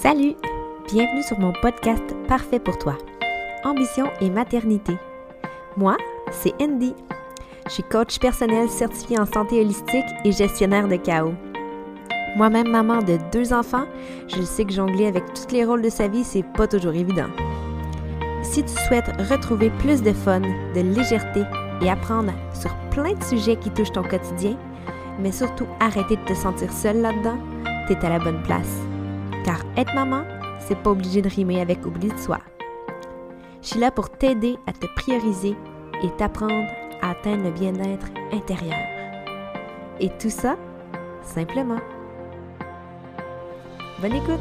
Salut! Bienvenue sur mon podcast Parfait pour toi. Ambition et maternité. Moi, c'est Andy. Je suis coach personnel certifié en santé holistique et gestionnaire de chaos. Moi-même maman de deux enfants, je sais que jongler avec tous les rôles de sa vie, c'est pas toujours évident. Si tu souhaites retrouver plus de fun, de légèreté et apprendre sur plein de sujets qui touchent ton quotidien, mais surtout arrêter de te sentir seule là-dedans, t'es à la bonne place. Car être maman, c'est pas obligé de rimer avec oubli de soi. Je suis là pour t'aider à te prioriser et t'apprendre à atteindre le bien-être intérieur. Et tout ça, simplement. Bonne écoute!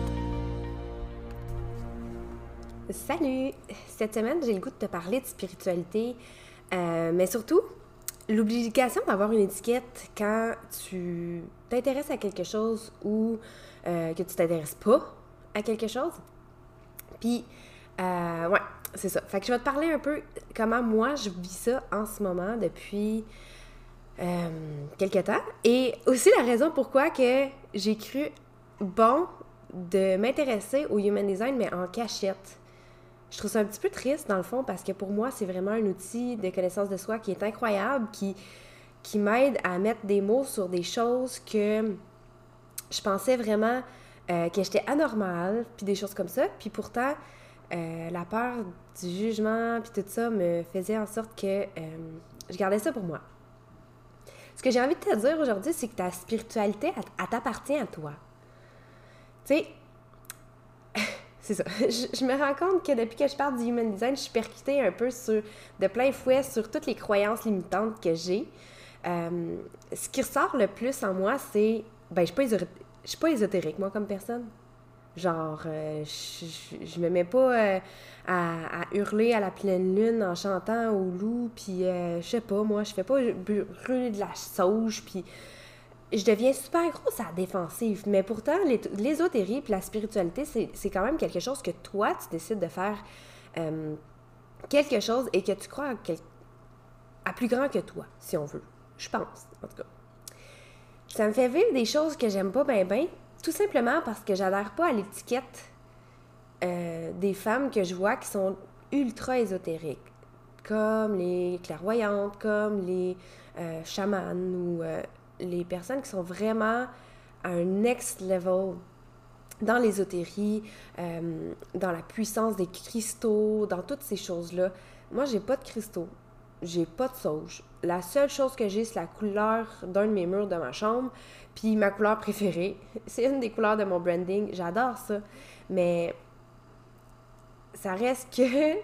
Salut! Cette semaine, j'ai le goût de te parler de spiritualité, euh, mais surtout, l'obligation d'avoir une étiquette quand tu t'intéresses à quelque chose ou euh, que tu t'intéresses pas à quelque chose. Puis, euh, ouais, c'est ça. Fait que je vais te parler un peu comment moi je vis ça en ce moment depuis euh, quelques temps. Et aussi la raison pourquoi que j'ai cru bon de m'intéresser au human design, mais en cachette. Je trouve ça un petit peu triste dans le fond parce que pour moi, c'est vraiment un outil de connaissance de soi qui est incroyable, qui, qui m'aide à mettre des mots sur des choses que je pensais vraiment euh, que j'étais anormale, puis des choses comme ça. Puis pourtant, euh, la peur du jugement, puis tout ça me faisait en sorte que euh, je gardais ça pour moi. Ce que j'ai envie de te dire aujourd'hui, c'est que ta spiritualité, elle, t'appartient à toi. Tu sais, c'est ça. Je, me rends compte que depuis que je parle du human design, je suis percutée un peu sur, de plein fouet sur toutes les croyances limitantes que j'ai. ce qui ressort le plus en moi, c'est. Ben, je suis pas je suis pas ésotérique, moi, comme personne. Genre, euh, je, me mets pas euh, à, hurler à la pleine lune en chantant au loup, puis euh, je sais pas, moi, je fais pas brûler de la sauge, puis je deviens super grosse à la défensive. Mais pourtant, l'ésotérie puis la spiritualité, c'est quand même quelque chose que toi, tu décides de faire quelque chose et que tu crois à plus grand que toi, si on veut. Je pense, en tout cas. Ça me fait vivre des choses que j'aime pas bien, bien, tout simplement parce que j'adhère pas à l'étiquette euh, des femmes que je vois qui sont ultra ésotériques, comme les clairvoyantes, comme les euh, chamanes ou euh, les personnes qui sont vraiment à un next level dans l'ésotérie, dans la puissance des cristaux, dans toutes ces choses-là. Moi, j'ai pas de cristaux j'ai pas de sauge. La seule chose que j'ai, c'est la couleur d'un de mes murs de ma chambre. Puis ma couleur préférée, c'est une des couleurs de mon branding. J'adore ça. Mais ça reste que.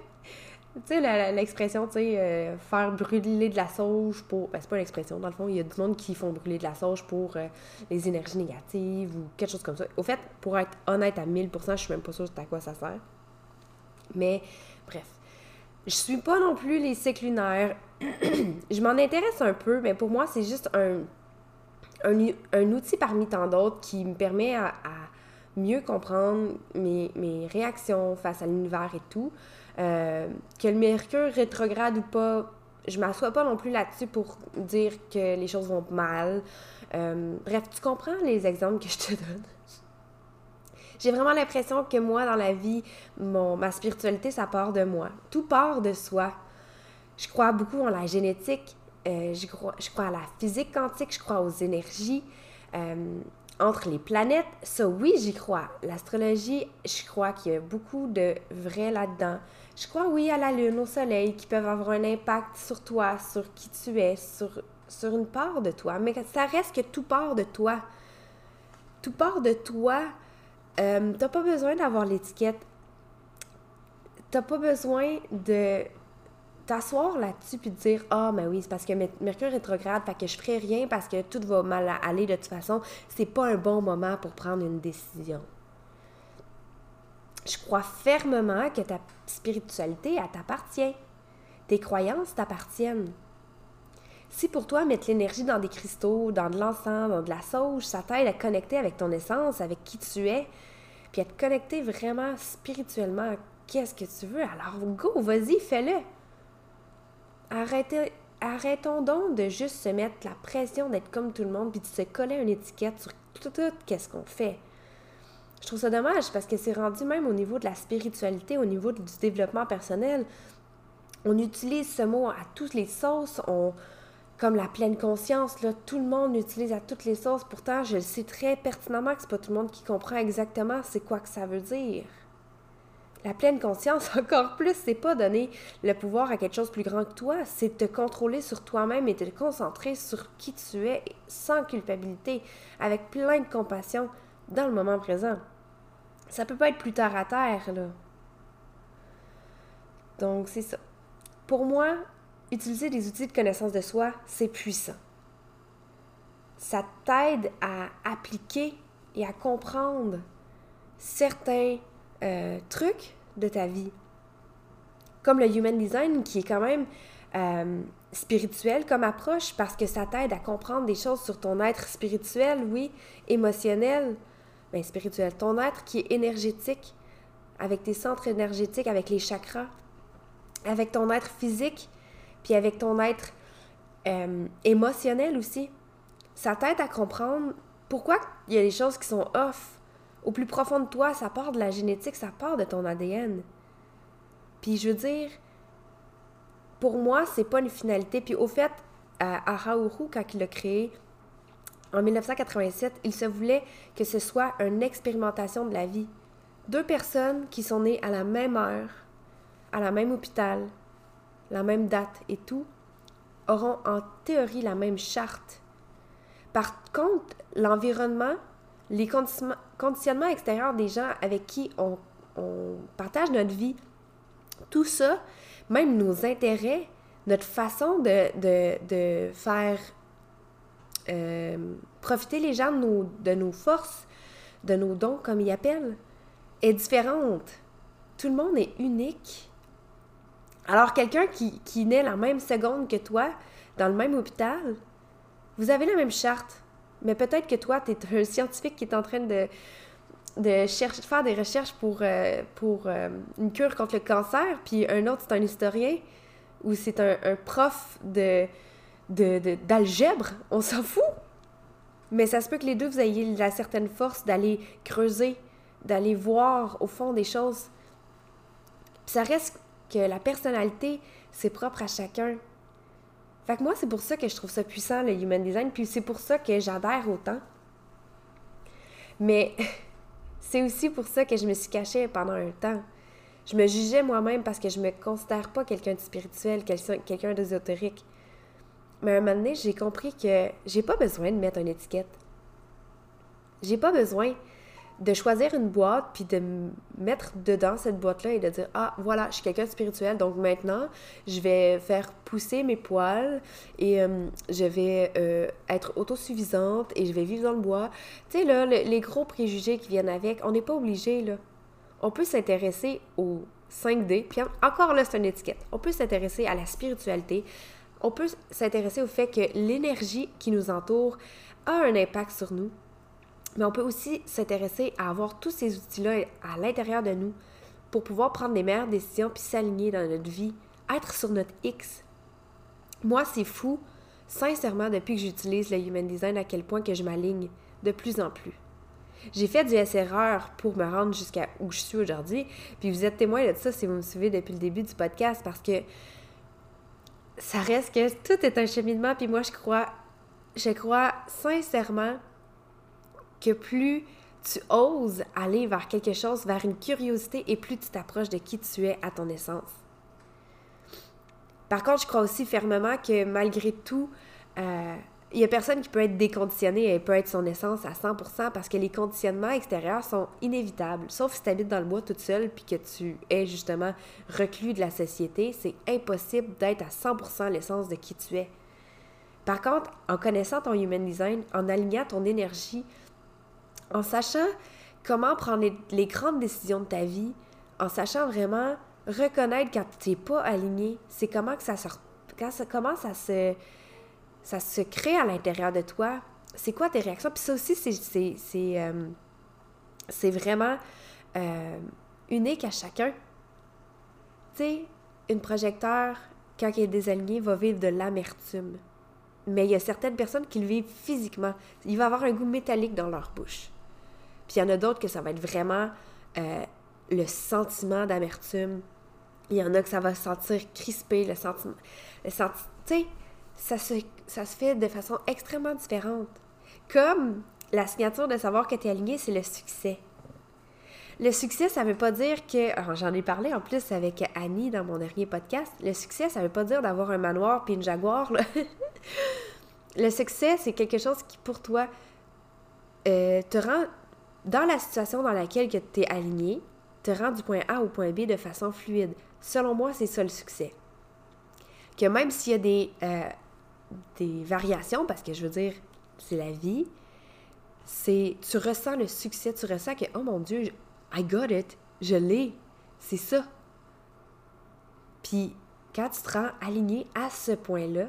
tu sais, l'expression, tu sais, euh, faire brûler de la sauge pour. Ben, c'est pas une expression, dans le fond, il y a du monde qui font brûler de la sauge pour euh, les énergies négatives ou quelque chose comme ça. Au fait, pour être honnête à 1000%, je suis même pas sûre à quoi ça sert. Mais, bref. Je suis pas non plus les cycles lunaires. je m'en intéresse un peu, mais pour moi, c'est juste un, un, outil parmi tant d'autres qui me permet à, mieux comprendre mes, réactions face à l'univers et tout. Euh, que le Mercure rétrograde ou pas, je m'assois pas non plus là-dessus pour dire que les choses vont mal. Euh, bref, tu comprends les exemples que je te donne. J'ai vraiment l'impression que moi, dans la vie, mon, ma spiritualité, ça part de moi. Tout part de soi. Je crois beaucoup en la génétique, euh, je, crois, je crois à la physique quantique, je crois aux énergies. Euh, entre les planètes, ça oui, j'y crois. L'astrologie, je crois qu'il y a beaucoup de vrai là-dedans. Je crois oui à la Lune, au Soleil, qui peuvent avoir un impact sur toi, sur qui tu es, sur, sur une part de toi. Mais ça reste que tout part de toi. Tout part de toi euh, t'as pas besoin d'avoir l'étiquette. T'as pas besoin de t'asseoir là-dessus puis de dire Ah, mais oui, c'est parce que Mercure rétrograde, fait que je ferai rien parce que tout va mal aller de toute façon. C'est pas un bon moment pour prendre une décision. Je crois fermement que ta spiritualité, elle t'appartient. Tes croyances t'appartiennent. Si pour toi, mettre l'énergie dans des cristaux, dans de l'encens, dans de la sauge, ça t'aide à connecter avec ton essence, avec qui tu es, puis à te connecter vraiment spirituellement à qu'est-ce que tu veux, alors go, vas-y, fais-le. Arrêtez, arrêtons donc de juste se mettre la pression d'être comme tout le monde puis de se coller une étiquette sur tout, tout, qu'est-ce qu'on fait. Je trouve ça dommage parce que c'est rendu même au niveau de la spiritualité, au niveau du développement personnel. On utilise ce mot à toutes les sauces, comme la pleine conscience, tout le monde l'utilise à toutes les sauces. Pourtant, je le sais très pertinemment que c'est pas tout le monde qui comprend exactement c'est quoi que ça veut dire. La pleine conscience, encore plus, c'est pas donner le pouvoir à quelque chose plus grand que toi, c'est te contrôler sur toi-même et te concentrer sur qui tu es sans culpabilité, avec plein de compassion dans le moment présent. Ça peut pas être plus tard à terre, là. Donc, c'est ça. Pour moi, utiliser des outils de connaissance de soi, c'est puissant. Ça t'aide à appliquer et à comprendre certains euh, trucs de ta vie. Comme le Human Design, qui est quand même euh, spirituel comme approche, parce que ça t'aide à comprendre des choses sur ton être spirituel, oui, émotionnel, mais ben, spirituel, ton être qui est énergétique, avec tes centres énergétiques, avec les chakras, avec ton être physique, puis avec ton être euh, émotionnel aussi. Ça t'aide à comprendre pourquoi il y a des choses qui sont off. Au plus profond de toi, ça part de la génétique, ça part de ton ADN. Puis je veux dire, pour moi, c'est pas une finalité. Puis au fait, à Haoru, quand il l'a créé en 1987, il se voulait que ce soit une expérimentation de la vie. Deux personnes qui sont nées à la même heure, à la même hôpital, la même date et tout, auront en théorie la même charte. Par contre, l'environnement, les conditionnements extérieurs des gens avec qui on, partage notre vie, tout ça, même nos intérêts, notre façon de, faire euh, profiter les gens de nos, de nos forces, de nos dons, comme ils appellent, est différente. Tout le monde est unique alors, quelqu'un qui, qui naît la même seconde que toi, dans le même hôpital, vous avez la même charte. Mais peut-être que toi, tu es un scientifique qui est en train de, de faire des recherches pour, euh, pour euh, une cure contre le cancer, puis un autre, c'est un historien, ou c'est un, prof de, d'algèbre. On s'en fout. Mais ça se peut que les deux, vous ayez la certaine force d'aller creuser, d'aller voir au fond des choses. Puis ça reste la personnalité, c'est propre à chacun. Fait que moi, c'est pour ça que je trouve ça puissant, le human design, puis c'est pour ça que j'adhère autant. Mais c'est aussi pour ça que je me suis cachée pendant un temps. Je me jugeais moi-même parce que je me considère pas quelqu'un de spirituel, quelqu'un d'ésotérique. Mais à un moment donné, j'ai compris que j'ai pas besoin de mettre une étiquette. J'ai pas besoin de choisir une boîte puis de mettre dedans cette boîte-là et de dire ah voilà je suis quelqu'un de spirituel donc maintenant je vais faire pousser mes poils et je vais euh, être autosuffisante et je vais vivre dans le bois. Tu sais là les gros préjugés qui viennent avec on n'est pas obligé là. On peut s'intéresser au 5D puis encore là c'est une étiquette. On peut s'intéresser à la spiritualité. On peut s'intéresser au fait que l'énergie qui nous entoure a un impact sur nous mais on peut aussi s'intéresser à avoir tous ces outils-là à l'intérieur de nous pour pouvoir prendre les meilleures décisions puis s'aligner dans notre vie, être sur notre X. Moi, c'est fou, sincèrement, depuis que j'utilise le Human Design, à quel point que je m'aligne de plus en plus. J'ai fait du S-erreur pour me rendre jusqu'à où je suis aujourd'hui, puis vous êtes témoin de ça si vous me suivez depuis le début du podcast, parce que ça reste que tout est un cheminement, puis moi, je crois, je crois sincèrement que plus tu oses aller vers quelque chose, vers une curiosité, et plus tu t'approches de qui tu es à ton essence. Par contre, je crois aussi fermement que malgré tout, euh, il n'y a personne qui peut être déconditionné et peut être son essence à 100% parce que les conditionnements extérieurs sont inévitables. Sauf si tu habites dans le bois toute seule puis que tu es justement reclus de la société, c'est impossible d'être à 100% l'essence de qui tu es. Par contre, en connaissant ton human design, en alignant ton énergie en sachant comment prendre les, grandes décisions de ta vie, en sachant vraiment reconnaître quand tu n'es pas aligné, c'est comment que ça se, comment ça se, ça se crée à l'intérieur de toi. C'est quoi tes réactions? Puis ça aussi, c'est, euh, vraiment euh, unique à chacun. Tu sais, une projecteur, quand elle est désalignée, va vivre de l'amertume. Mais il y a certaines personnes qui le vivent physiquement. Il va avoir un goût métallique dans leur bouche. Il y en a d'autres que ça va être vraiment euh, le sentiment d'amertume. Il y en a que ça va se sentir crispé, le sentiment. Senti tu sais, ça se, ça se fait de façon extrêmement différente. Comme la signature de savoir que tu es aligné, c'est le succès. Le succès, ça veut pas dire que. J'en ai parlé en plus avec Annie dans mon dernier podcast. Le succès, ça veut pas dire d'avoir un manoir puis une jaguar. le succès, c'est quelque chose qui, pour toi, euh, te rend dans la situation dans laquelle tu es aligné, te rend du point A au point B de façon fluide. Selon moi, c'est ça le succès. Que même s'il y a des, euh, des variations, parce que je veux dire, c'est la vie, c'est tu ressens le succès, tu ressens que, oh mon Dieu, I got it, je l'ai, c'est ça. Puis quand tu te rends aligné à ce point-là,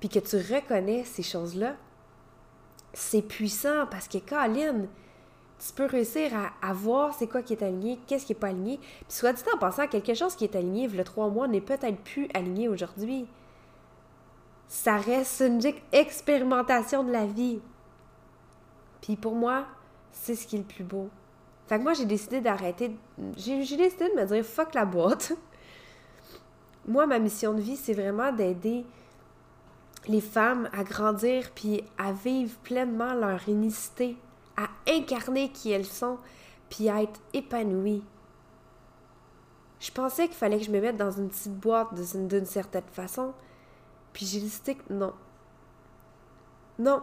puis que tu reconnais ces choses-là, c'est puissant parce que, Caroline, tu peux réussir à, voir c'est quoi qui est aligné, qu'est-ce qui n'est pas aligné. Puis soit dit en passant, quelque chose qui est aligné a trois mois n'est peut-être plus aligné aujourd'hui. Ça reste une expérimentation de la vie. Puis pour moi, c'est ce qui est le plus beau. Fait que moi, j'ai décidé d'arrêter. J'ai décidé de me dire fuck la boîte. moi, ma mission de vie, c'est vraiment d'aider les femmes à grandir puis à vivre pleinement leur unicité à incarner qui elles sont, puis à être épanouies. Je pensais qu'il fallait que je me mette dans une petite boîte d'une certaine façon, puis j'ai décidé que non. Non.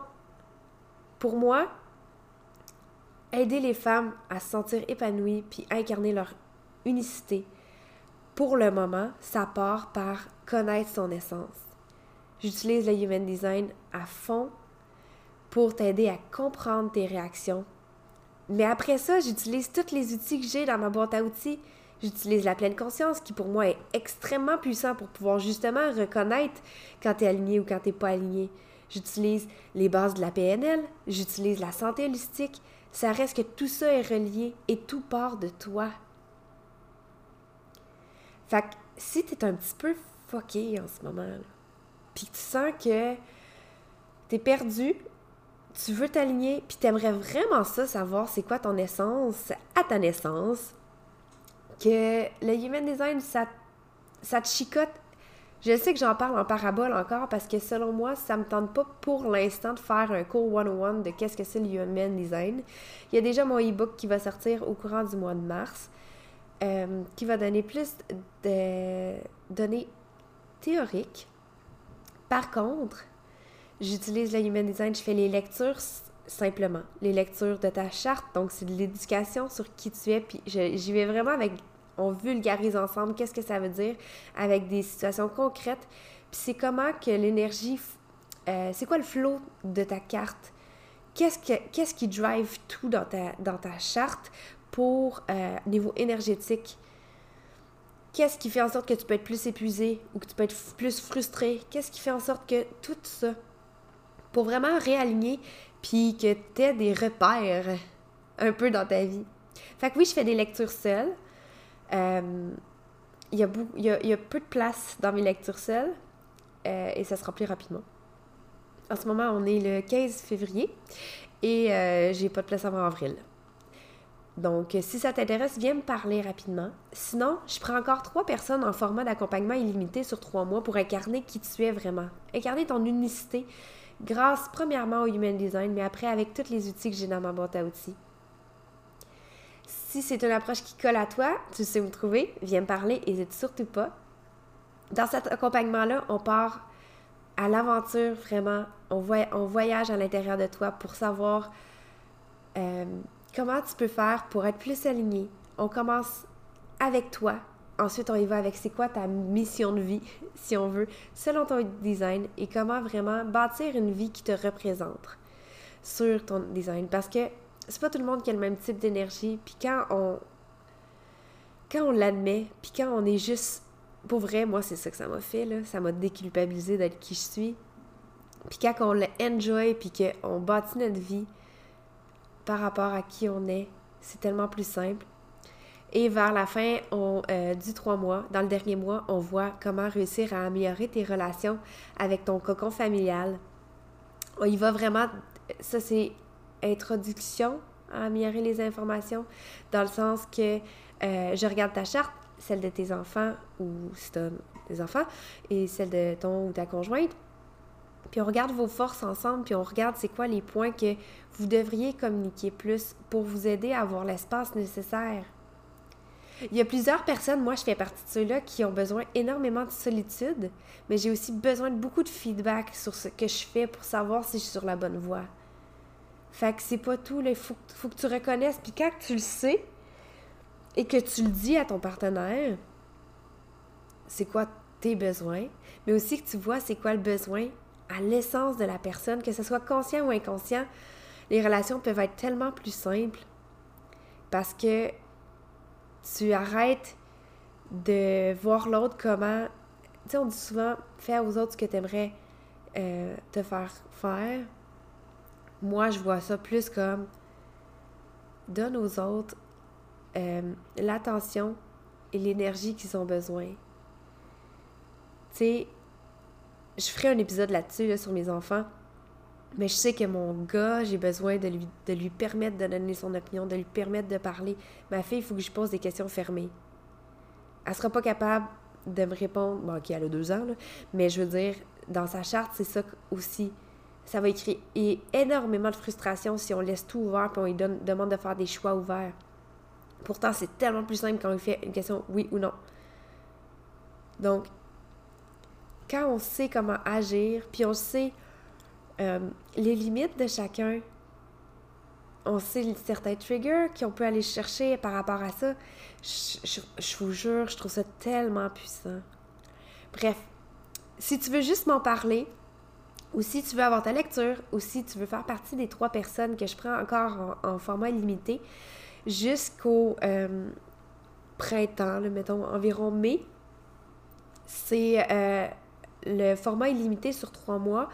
Pour moi, aider les femmes à se sentir épanouies puis incarner leur unicité, pour le moment, ça part par connaître son essence. J'utilise le Human Design à fond pour t'aider à comprendre tes réactions. Mais après ça, j'utilise tous les outils que j'ai dans ma boîte à outils. J'utilise la pleine conscience qui pour moi est extrêmement puissant pour pouvoir justement reconnaître quand tu es aligné ou quand tu pas aligné. J'utilise les bases de la PNL, j'utilise la santé holistique. Ça reste que tout ça est relié et tout part de toi. Fait que si tu un petit peu fucké en ce moment, puis tu sens que tu perdu tu veux t'aligner, puis tu aimerais vraiment ça, savoir c'est quoi ton essence à ta naissance, que le Human Design, ça, te chicote. Je sais que j'en parle en parabole encore parce que selon moi, ça me tente pas pour l'instant de faire un cours 101 de qu'est-ce que c'est le Human Design. Il y a déjà mon e-book qui va sortir au courant du mois de mars, euh, qui va donner plus de données théoriques. Par contre, J'utilise le Human Design, je fais les lectures simplement. Les lectures de ta charte, donc c'est de l'éducation sur qui tu es, puis j'y vais vraiment avec, on vulgarise ensemble qu'est-ce que ça veut dire, avec des situations concrètes, puis c'est comment que l'énergie, euh, c'est quoi le flow de ta carte, qu'est-ce, que, qu'est-ce qui drive tout dans ta, dans ta charte pour euh, niveau énergétique, qu'est-ce qui fait en sorte que tu peux être plus épuisé ou que tu peux être plus frustré, qu'est-ce qui fait en sorte que tout ça pour vraiment réaligner, puis que tu aies des repères un peu dans ta vie. Fait que oui, je fais des lectures seules. Euh, il, y a peu de place dans mes lectures seules euh, et ça se remplit rapidement. En ce moment, on est le 15 février et euh, j'ai pas de place avant avril. Donc, si ça t'intéresse, viens me parler rapidement. Sinon, je prends encore trois personnes en format d'accompagnement illimité sur trois mois pour incarner qui tu es vraiment. Incarner ton unicité, grâce premièrement au Human Design, mais après avec tous les outils que j'ai dans ma boîte à outils. Si c'est une approche qui colle à toi, tu sais où me trouver, viens me parler, n'hésite surtout pas. Dans cet accompagnement-là, on part à l'aventure vraiment, on, voyage à l'intérieur de toi pour savoir euh, comment tu peux faire pour être plus aligné. On commence avec toi, Ensuite, on y va avec c'est quoi ta mission de vie, si on veut, selon ton design et comment vraiment bâtir une vie qui te représente sur ton design. Parce que c'est pas tout le monde qui a le même type d'énergie. Puis quand on. Quand on l'admet, puis quand on est juste. Pour vrai, moi, c'est ça que ça m'a fait, là. Ça m'a déculpabilisé d'être qui je suis. Puis quand on l'enjoy, puis qu'on bâtit notre vie par rapport à qui on est, c'est tellement plus simple. Et vers la fin euh, du trois mois, dans le dernier mois, on voit comment réussir à améliorer tes relations avec ton cocon familial. Y va vraiment, ça c'est introduction à améliorer les informations, dans le sens que euh, je regarde ta charte, celle de tes enfants ou si tu des enfants, et celle de ton ou ta conjointe. Puis on regarde vos forces ensemble, puis on regarde c'est quoi les points que vous devriez communiquer plus pour vous aider à avoir l'espace nécessaire. Il y a plusieurs personnes, moi je fais partie de ceux-là, qui ont besoin énormément de solitude, mais j'ai aussi besoin de beaucoup de feedback sur ce que je fais pour savoir si je suis sur la bonne voie. Fait que c'est pas tout, il faut, faut, que tu reconnaisses, puis quand tu le sais et que tu le dis à ton partenaire, c'est quoi tes besoins, mais aussi que tu vois c'est quoi le besoin à l'essence de la personne, que ce soit conscient ou inconscient, les relations peuvent être tellement plus simples parce que tu arrêtes de voir l'autre comment. Tu sais, on dit souvent fais aux autres ce que tu aimerais euh, te faire faire. Moi, je vois ça plus comme donne aux autres euh, l'attention et l'énergie qu'ils ont besoin. Tu sais, je ferai un épisode là-dessus, sur mes enfants. Mais je sais que mon gars, j'ai besoin de lui, de lui permettre de donner son opinion, de lui permettre de parler. Ma fille, il faut que je pose des questions fermées. Elle sera pas capable de me répondre. Bon, OK, elle a deux ans, là, mais je veux dire, dans sa charte, c'est ça aussi. Ça va créer énormément de frustration si on laisse tout ouvert et on lui demande de faire des choix ouverts. Pourtant, c'est tellement plus simple quand on lui fait une question oui ou non. Donc, quand on sait comment agir, puis on sait euh, les limites de chacun, on sait certains triggers qu'on peut aller chercher par rapport à ça, je, vous jure, je trouve ça tellement puissant. Bref, si tu veux juste m'en parler, ou si tu veux avoir ta lecture, ou si tu veux faire partie des trois personnes que je prends encore en, format limité, jusqu'au euh, printemps, mettons environ mai, c'est euh, le format illimité sur trois mois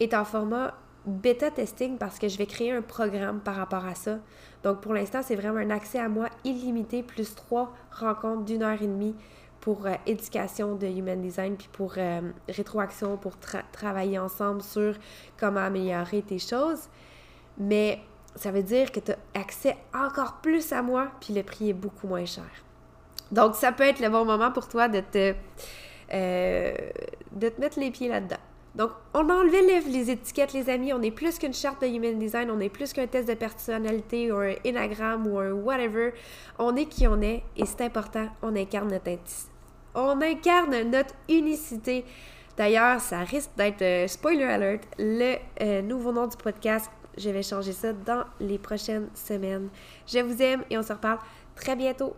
est en format bêta testing parce que je vais créer un programme par rapport à ça. Donc pour l'instant, c'est vraiment un accès à moi illimité plus trois rencontres d'une heure et demie pour euh, éducation de human design puis pour euh, rétroaction pour travailler ensemble sur comment améliorer tes choses. Mais ça veut dire que tu as accès encore plus à moi puis le prix est beaucoup moins cher. Donc ça peut être le bon moment pour toi de te euh, de te mettre les pieds là-dedans. Donc, on a enlevé les, étiquettes, les amis. On est plus qu'une charte de human design, on est plus qu'un test de personnalité ou un énagramme ou un whatever. On est qui on est et c'est important, on incarne notre On incarne notre unicité. D'ailleurs, ça risque d'être, euh, spoiler alert, le euh, nouveau nom du podcast. Je vais changer ça dans les prochaines semaines. Je vous aime et on se reparle très bientôt.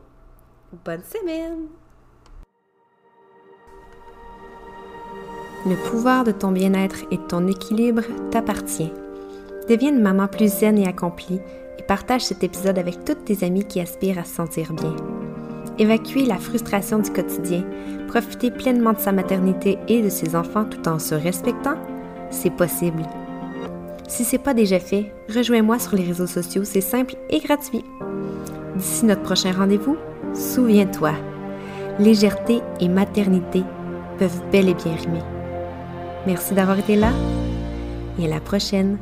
Bonne semaine! Le pouvoir de ton bien-être et de ton équilibre t'appartient. Deviens maman plus zen et accomplie et partage cet épisode avec toutes tes amies qui aspirent à se sentir bien. Évacuer la frustration du quotidien, profiter pleinement de sa maternité et de ses enfants tout en se respectant, c'est possible. Si c'est pas déjà fait, rejoins-moi sur les réseaux sociaux, c'est simple et gratuit. D'ici notre prochain rendez-vous, souviens-toi, légèreté et maternité peuvent bel et bien rimer. Merci d'avoir été là et à la prochaine.